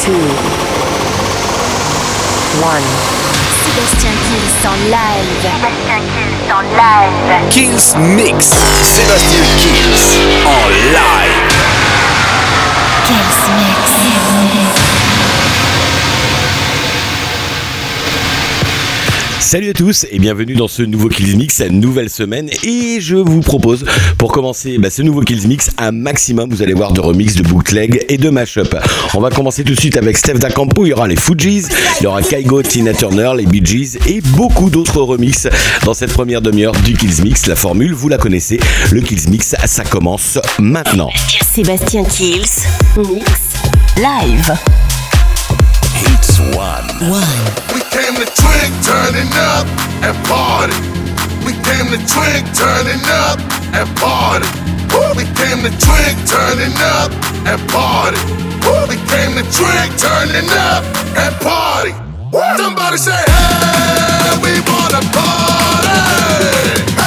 two, one. Sébastien Kills en live. Sébastien Kills en live. Kills Mix. Sébastien Kills en live. Kills Mix. Salut à tous et bienvenue dans ce nouveau Kills Mix, nouvelle semaine. Et je vous propose, pour commencer bah, ce nouveau Kills Mix, un maximum, vous allez voir, de remix, de bootleg et de mashup. On va commencer tout de suite avec Steph Campo. Il y aura les Fujis, il y aura Kaigo, Tina Turner, les Bee Gees et beaucoup d'autres remixes dans cette première demi-heure du Kills Mix. La formule, vous la connaissez. Le Kills Mix, ça commence maintenant. Sébastien Kills, Mix, live. It's one. We came to drink, turning up and party. We came to drink, turning up and party. We came to drink, turning up and party. We came to drink, turning up and party. Somebody say, hey, we wanna party.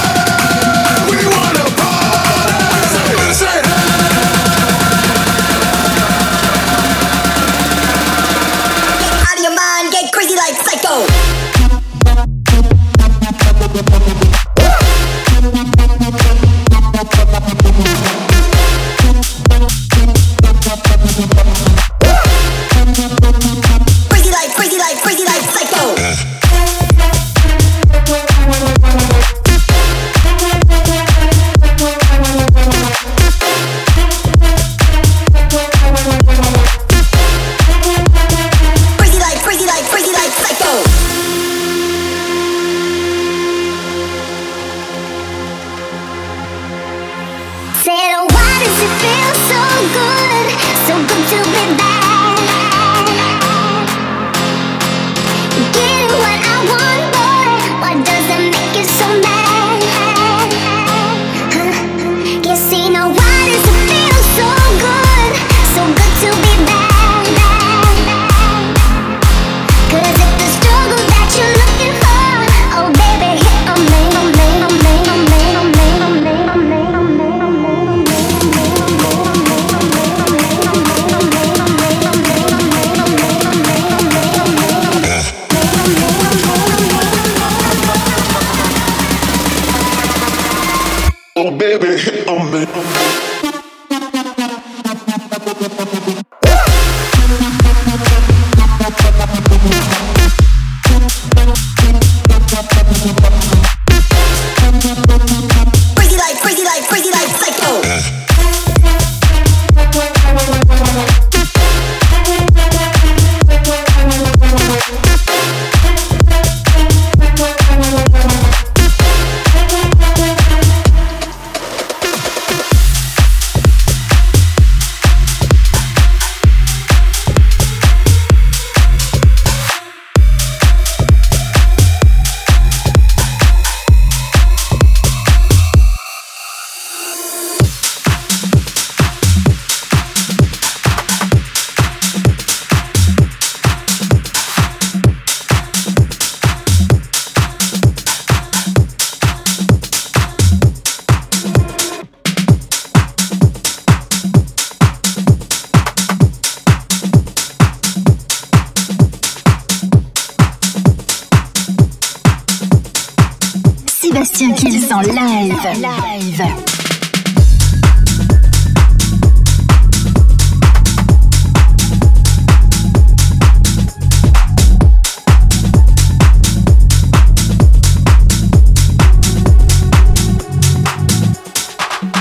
Sébastien Kills en live. Live.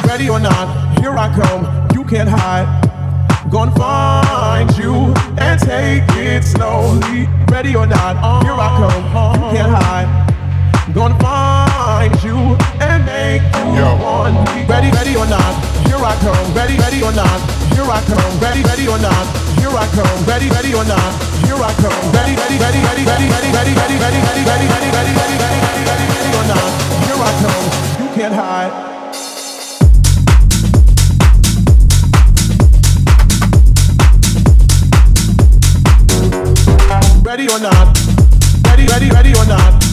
Ready or not, here I come. You can't hide. Gonna find you and take it slowly. Ready or not, here I come. You can't hide. Gonna find you and make you me. Ready, ready or not, here I come. Ready, ready or not, here I come. Ready, ready or not, here I come. Ready, ready or not, here I come. Ready, ready, ready, ready, ready, ready, ready, ready, ready, ready, ready, ready, ready, ready, ready, ready, ready, ready or not, here I come. You can't hide. Ready or not? Ready, ready, ready or not?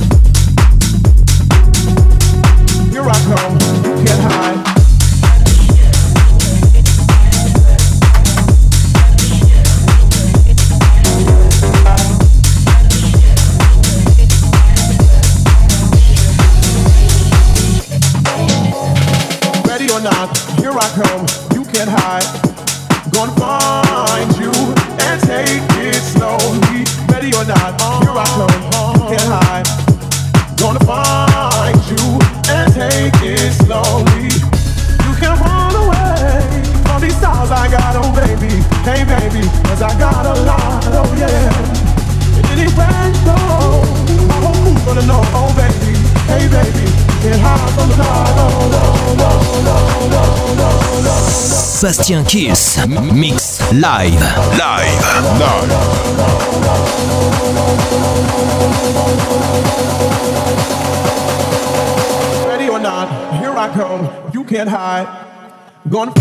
Here I come. You can't hide. Sébastien Kills. Mix live. Live. Live. Ready or not, here I come. You can't hide. Gonna.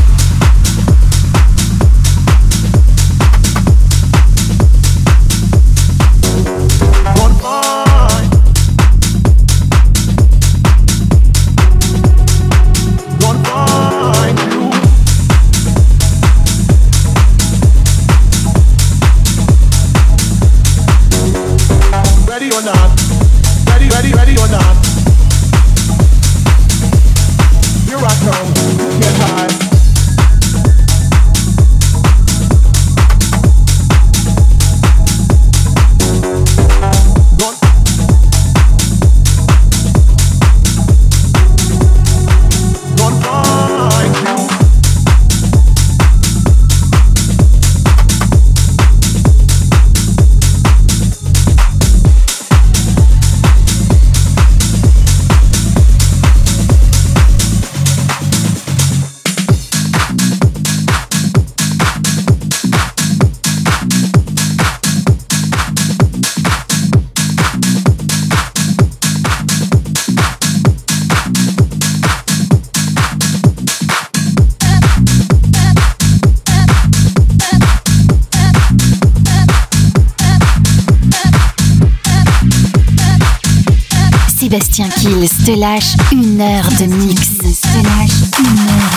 Gilles te lâche une heure de mix. Te lâche une heure.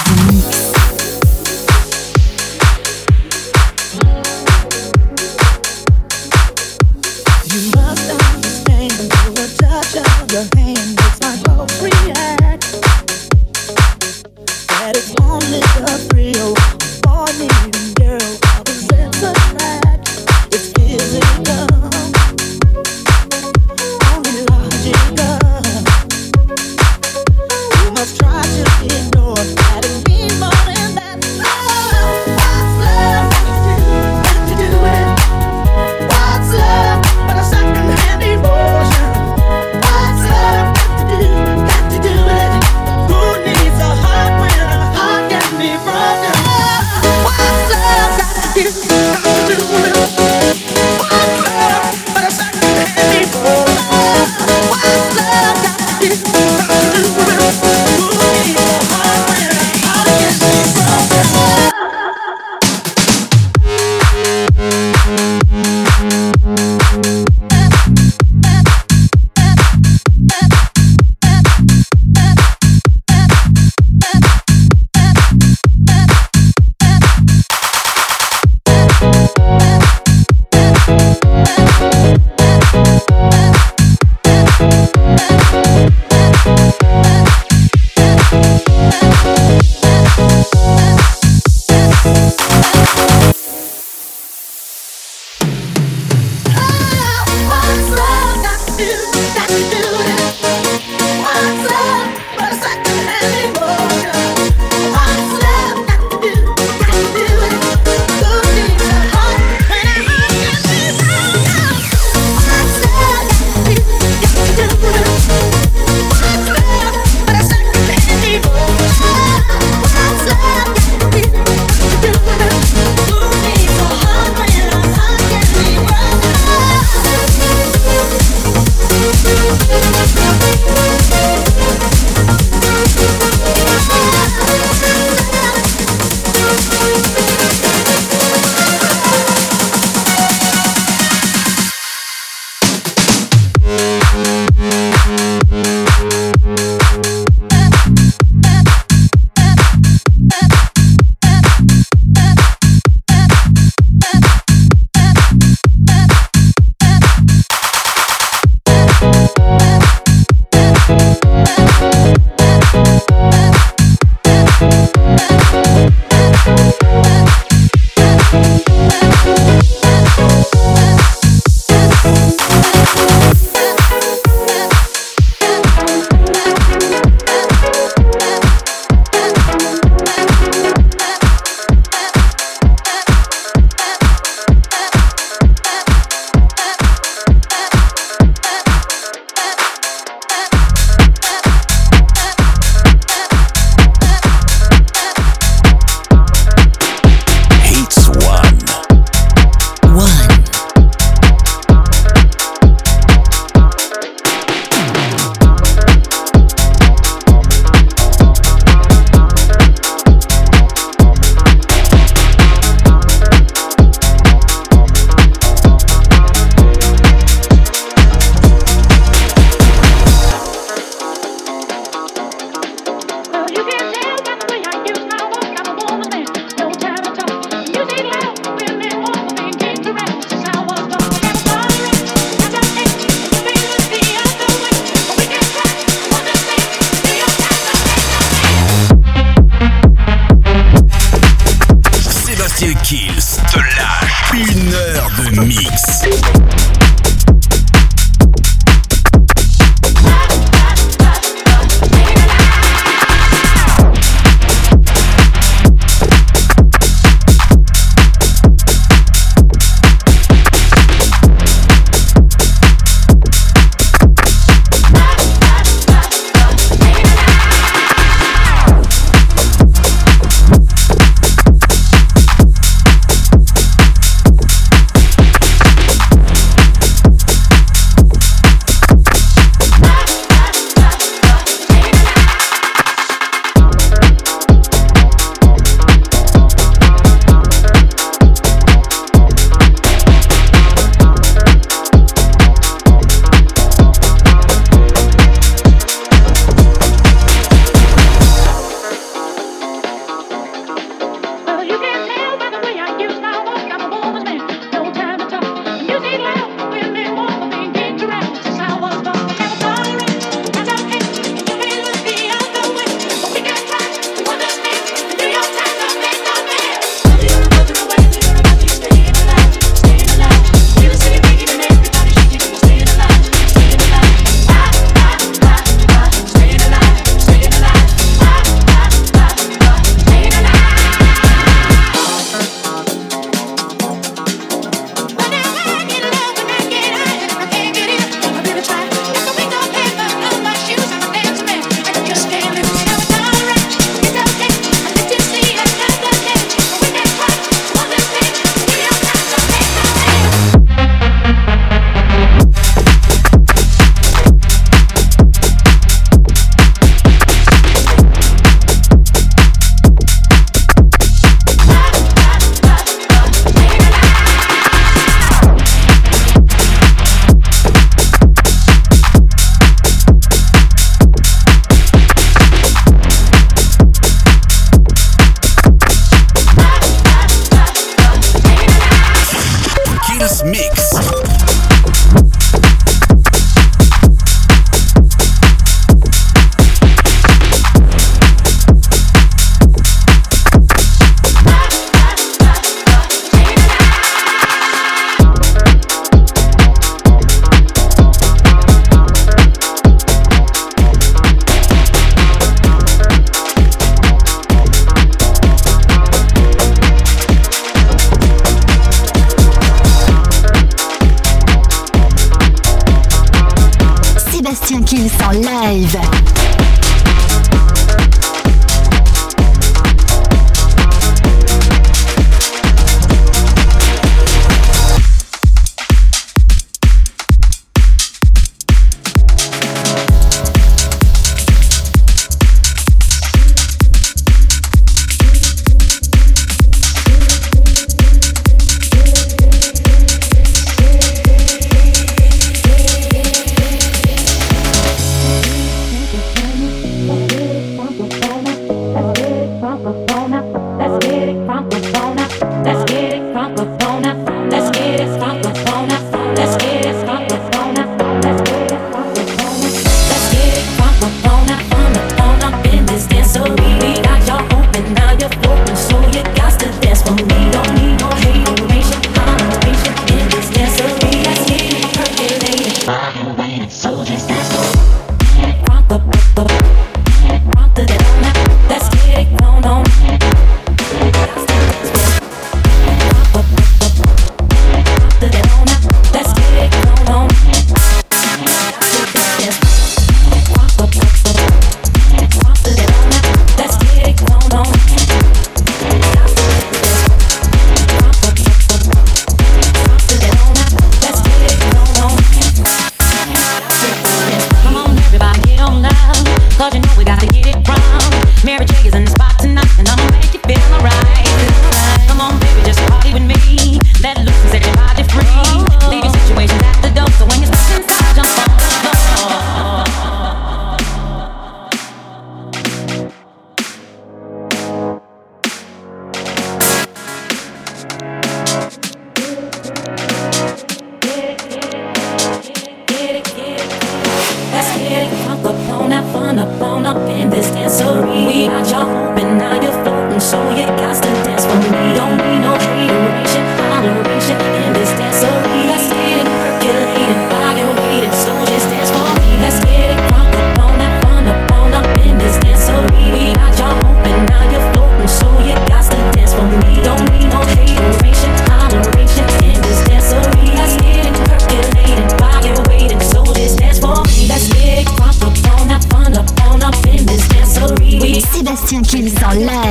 on live.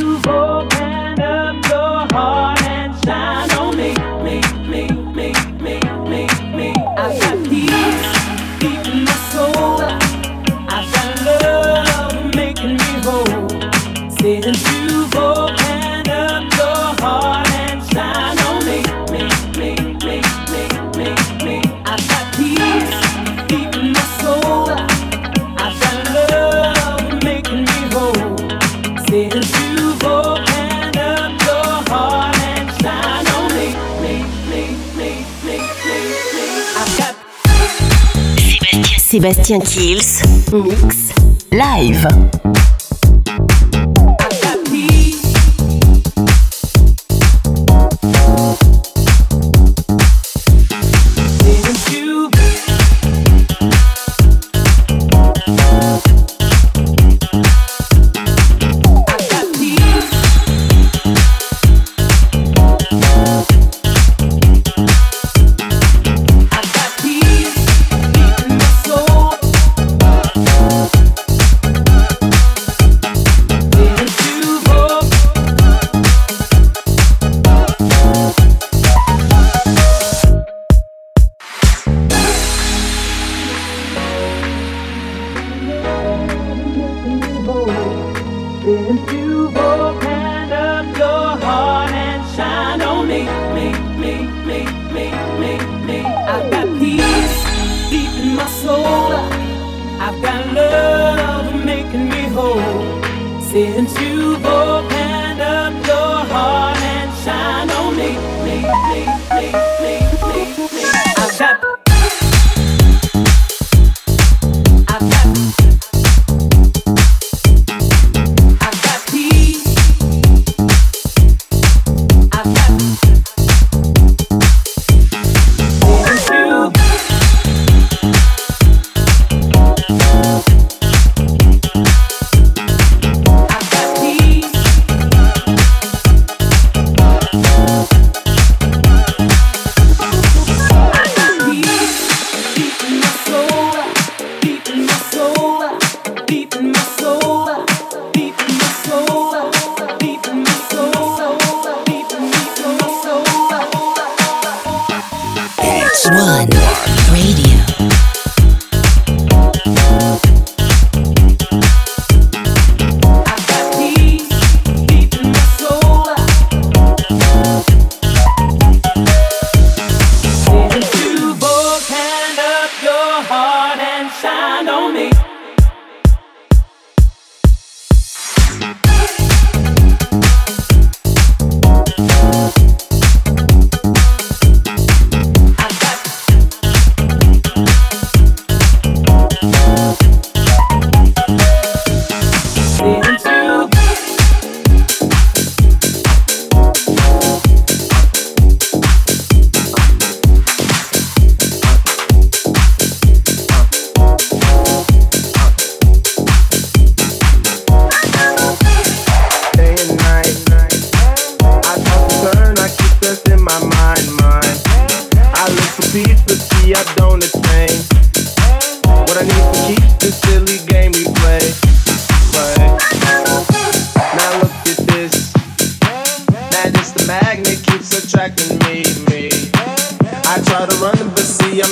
Sébastien Kills, mix, live.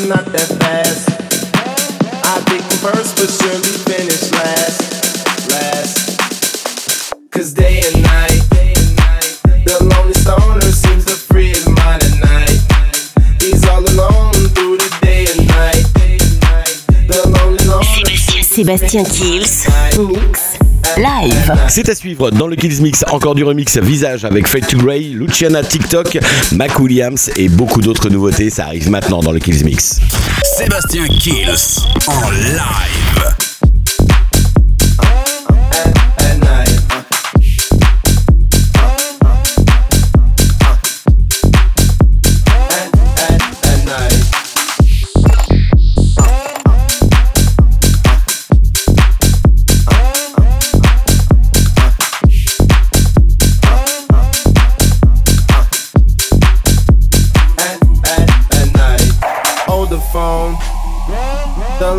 Not that fast. I think I'm first, but surely finish last, last. Cause day and night, the lonely stoner seems to free his mind at night. He's all alone through the day and night. The lonely loner Sébastien Kills, mix, live. C'est à suivre dans le Kills Mix, encore du remix visage avec Fade to Grey, Luciana TikTok, Mac Williams et beaucoup d'autres nouveautés. Ça arrive maintenant dans le Kills Mix. Sébastien Kills en live.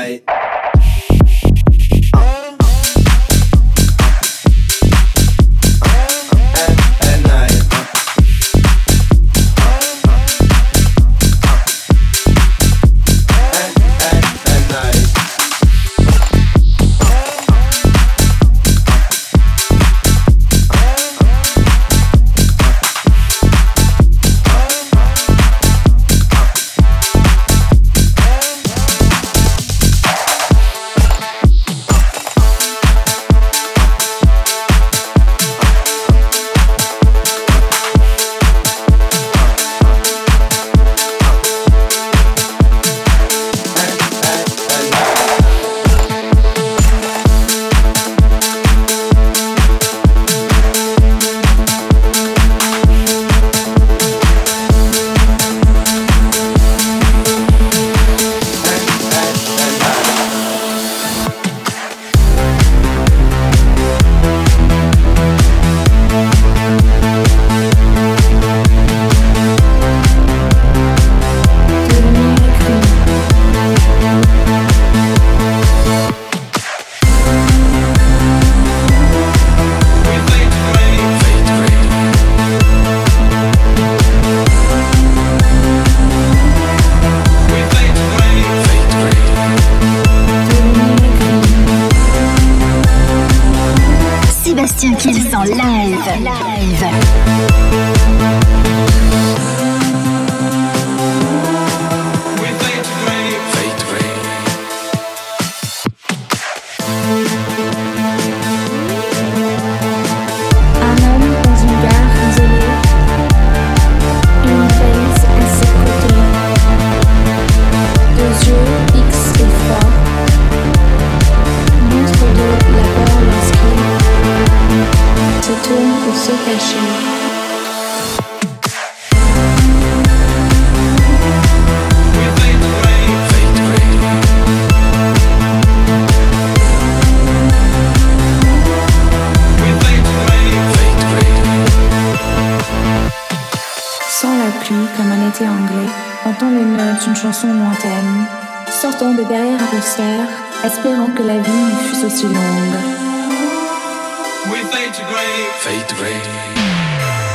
Night.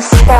the sky.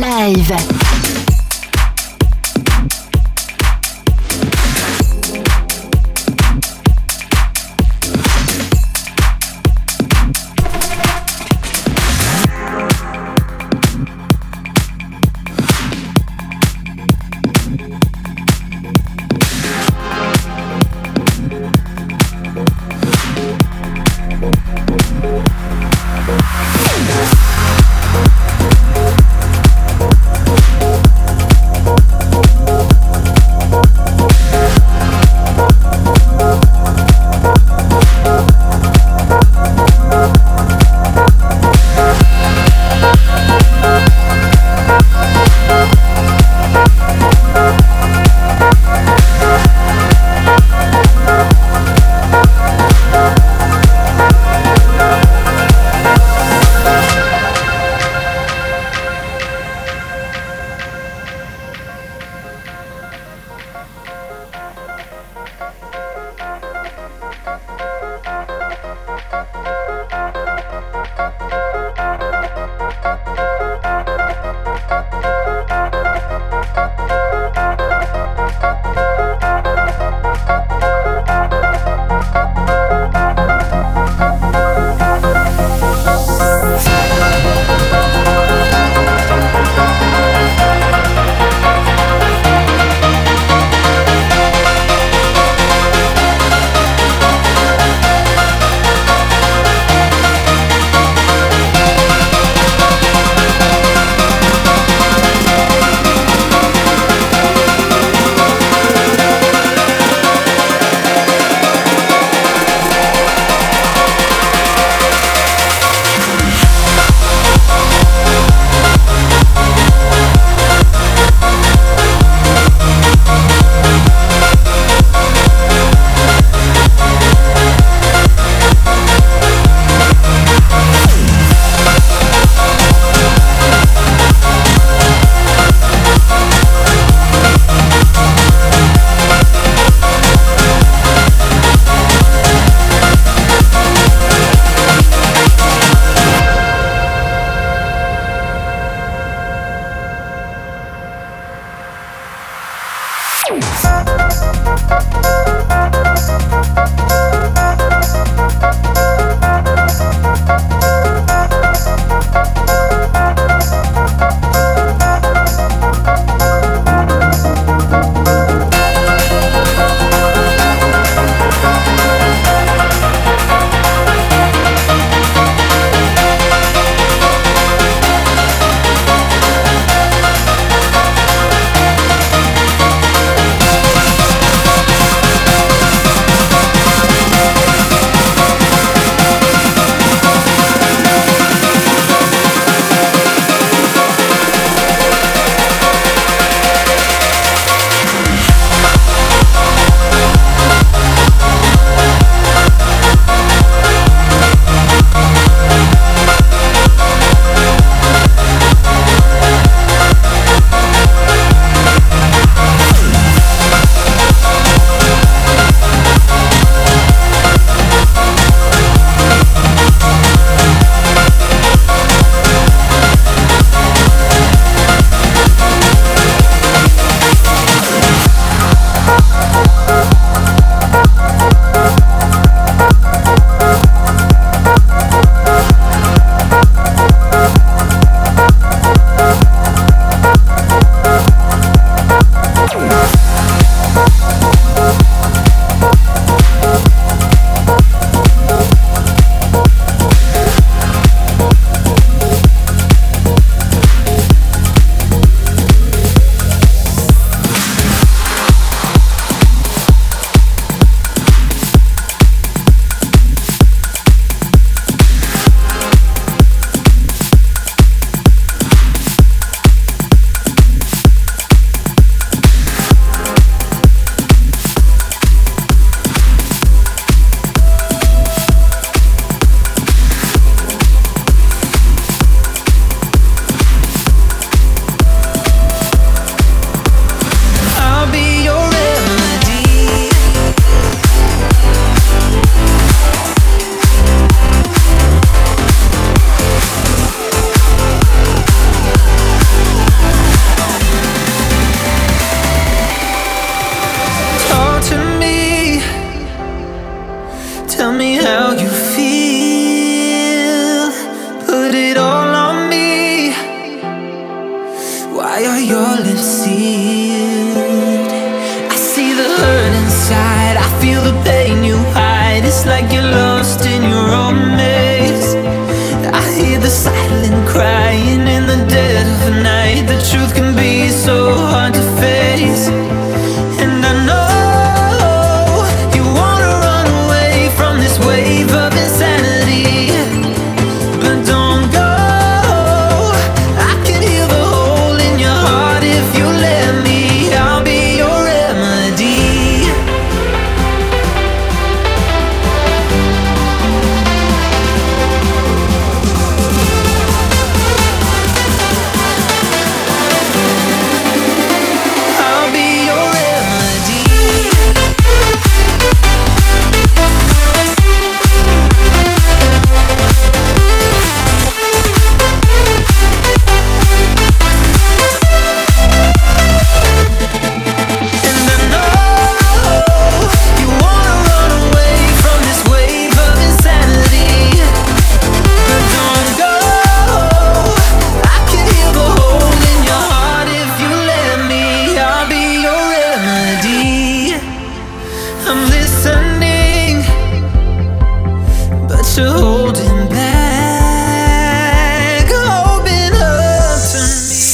Live.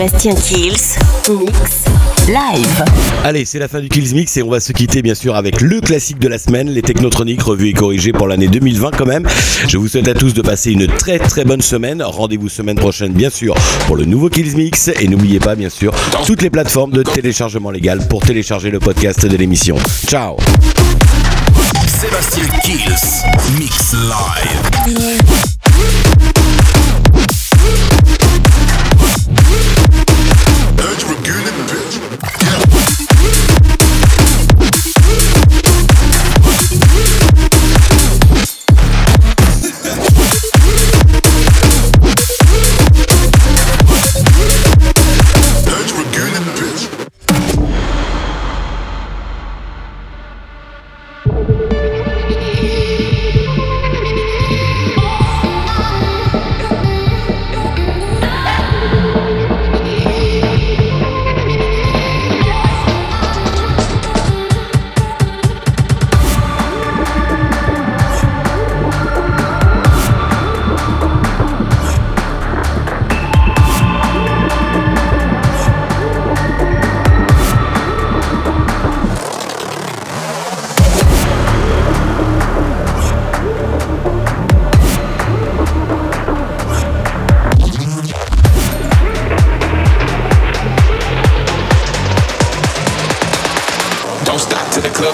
Sébastien Kills Mix Live. Allez, c'est la fin du Kills Mix et on va se quitter bien sûr avec le classique de la semaine, les Technotroniques revus et corrigés pour l'année 2020 quand même. Je vous souhaite à tous de passer une très très bonne semaine. Rendez-vous semaine prochaine bien sûr pour le nouveau Kills Mix et n'oubliez pas bien sûr toutes les plateformes de téléchargement légal pour télécharger le podcast de l'émission. Ciao. Sébastien Kills Mix Live.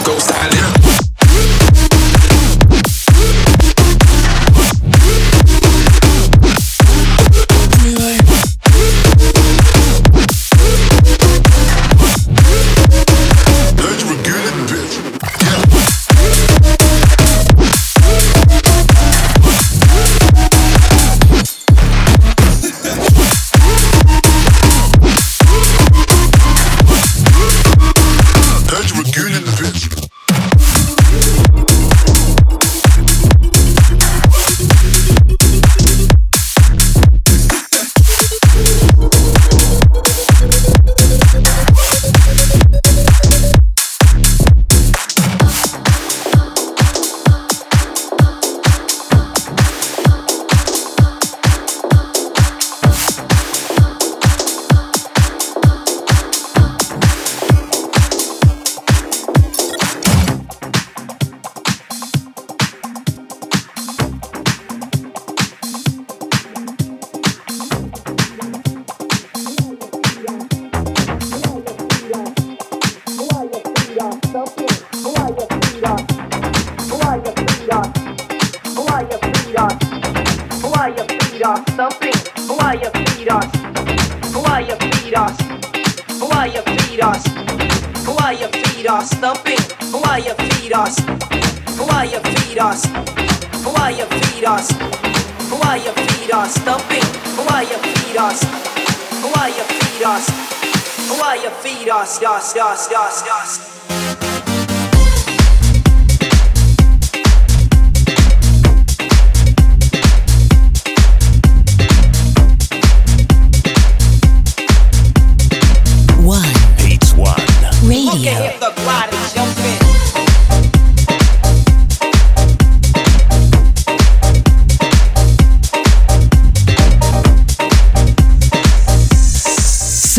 Ghost Island. yes, yes, yes, yes.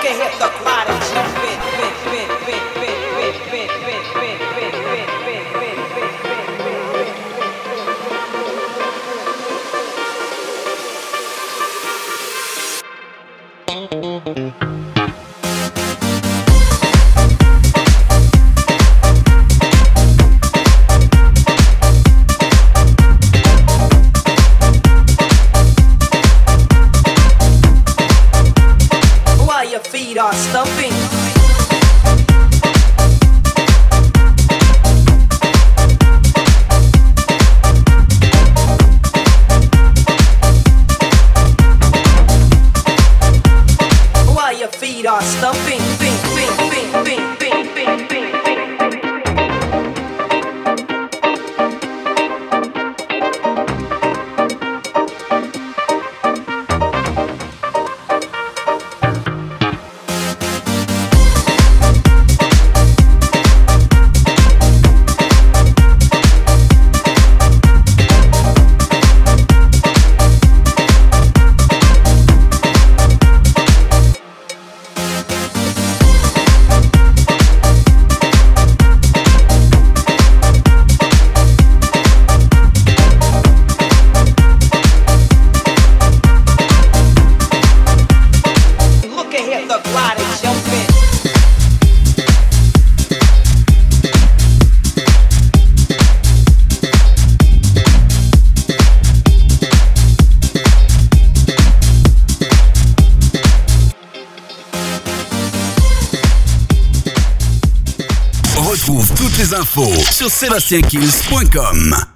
can hit the prodigy. SébastienKills.com